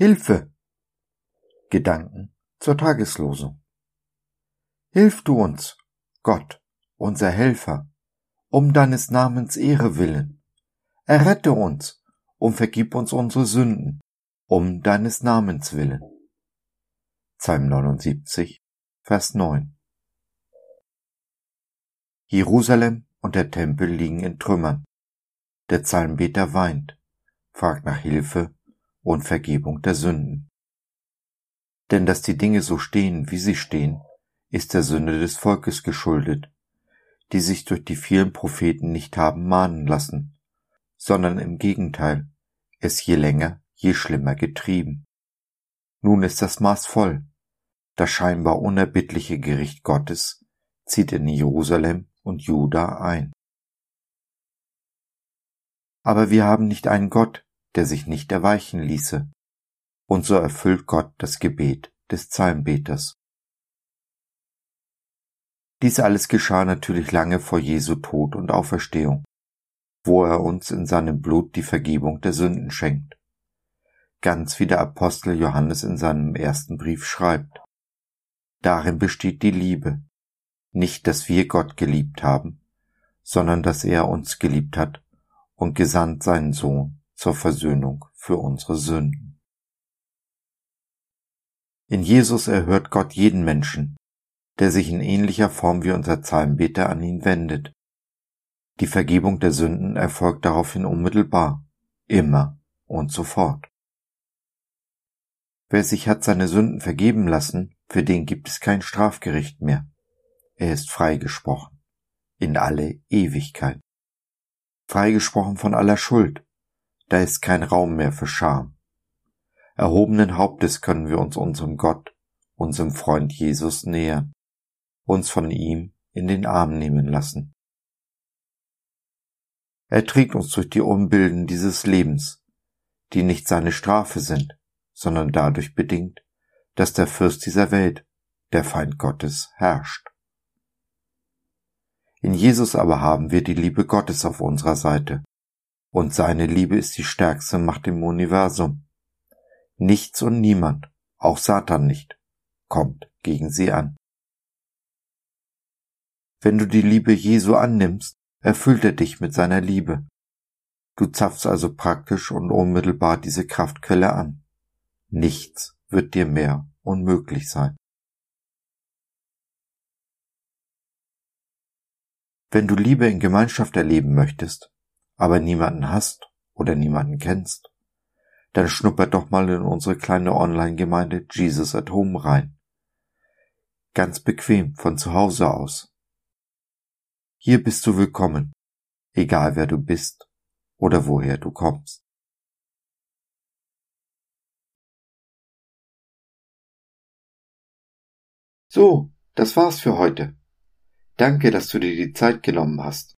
Hilfe! Gedanken zur Tageslosung. Hilf du uns, Gott, unser Helfer, um deines Namens Ehre willen. Errette uns und vergib uns unsere Sünden, um deines Namens willen. Psalm 79, Vers 9. Jerusalem und der Tempel liegen in Trümmern. Der Psalmbeter weint, fragt nach Hilfe und Vergebung der Sünden. Denn dass die Dinge so stehen, wie sie stehen, ist der Sünde des Volkes geschuldet, die sich durch die vielen Propheten nicht haben mahnen lassen, sondern im Gegenteil, es je länger, je schlimmer getrieben. Nun ist das Maß voll. Das scheinbar unerbittliche Gericht Gottes zieht in Jerusalem und Juda ein. Aber wir haben nicht einen Gott, der sich nicht erweichen ließe. Und so erfüllt Gott das Gebet des Psalmbeters. Dies alles geschah natürlich lange vor Jesu Tod und Auferstehung, wo er uns in seinem Blut die Vergebung der Sünden schenkt. Ganz wie der Apostel Johannes in seinem ersten Brief schreibt. Darin besteht die Liebe, nicht dass wir Gott geliebt haben, sondern dass er uns geliebt hat und gesandt seinen Sohn zur Versöhnung für unsere Sünden. In Jesus erhört Gott jeden Menschen, der sich in ähnlicher Form wie unser Psalmbeter an ihn wendet. Die Vergebung der Sünden erfolgt daraufhin unmittelbar, immer und sofort. Wer sich hat seine Sünden vergeben lassen, für den gibt es kein Strafgericht mehr. Er ist freigesprochen. In alle Ewigkeit. Freigesprochen von aller Schuld, da ist kein Raum mehr für Scham. Erhobenen Hauptes können wir uns unserem Gott, unserem Freund Jesus nähern, uns von ihm in den Arm nehmen lassen. Er trägt uns durch die Umbilden dieses Lebens, die nicht seine Strafe sind, sondern dadurch bedingt, dass der Fürst dieser Welt, der Feind Gottes, herrscht. In Jesus aber haben wir die Liebe Gottes auf unserer Seite, und seine Liebe ist die stärkste Macht im Universum. Nichts und niemand, auch Satan nicht, kommt gegen sie an. Wenn du die Liebe Jesu annimmst, erfüllt er dich mit seiner Liebe. Du zapfst also praktisch und unmittelbar diese Kraftquelle an. Nichts wird dir mehr unmöglich sein. Wenn du Liebe in Gemeinschaft erleben möchtest, aber niemanden hast oder niemanden kennst, dann schnupper doch mal in unsere kleine Online-Gemeinde Jesus at Home rein. Ganz bequem von zu Hause aus. Hier bist du willkommen, egal wer du bist oder woher du kommst. So, das war's für heute. Danke, dass du dir die Zeit genommen hast.